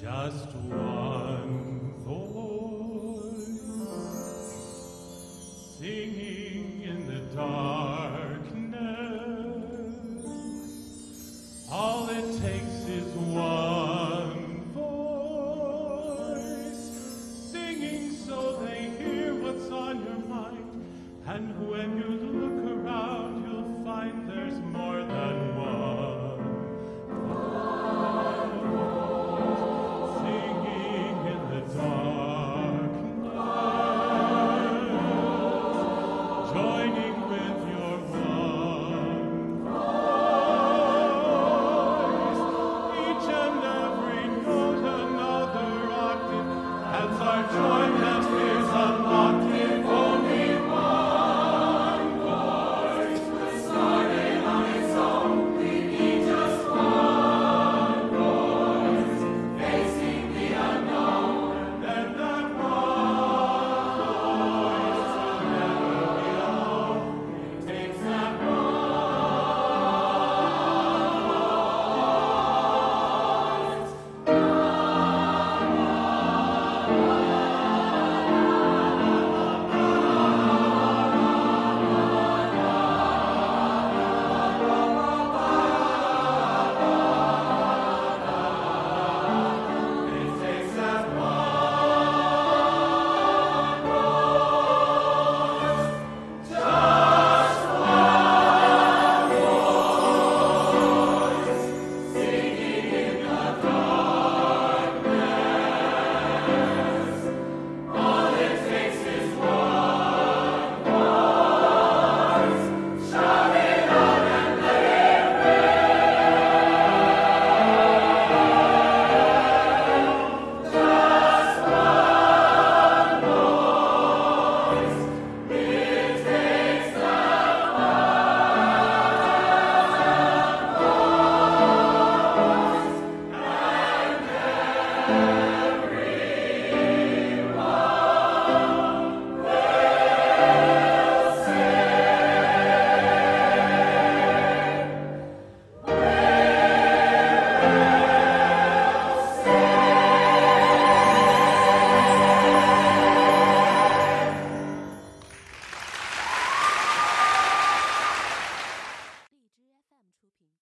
Just one voice singing in the darkness. All it takes is one voice singing so they hear what's on your mind and when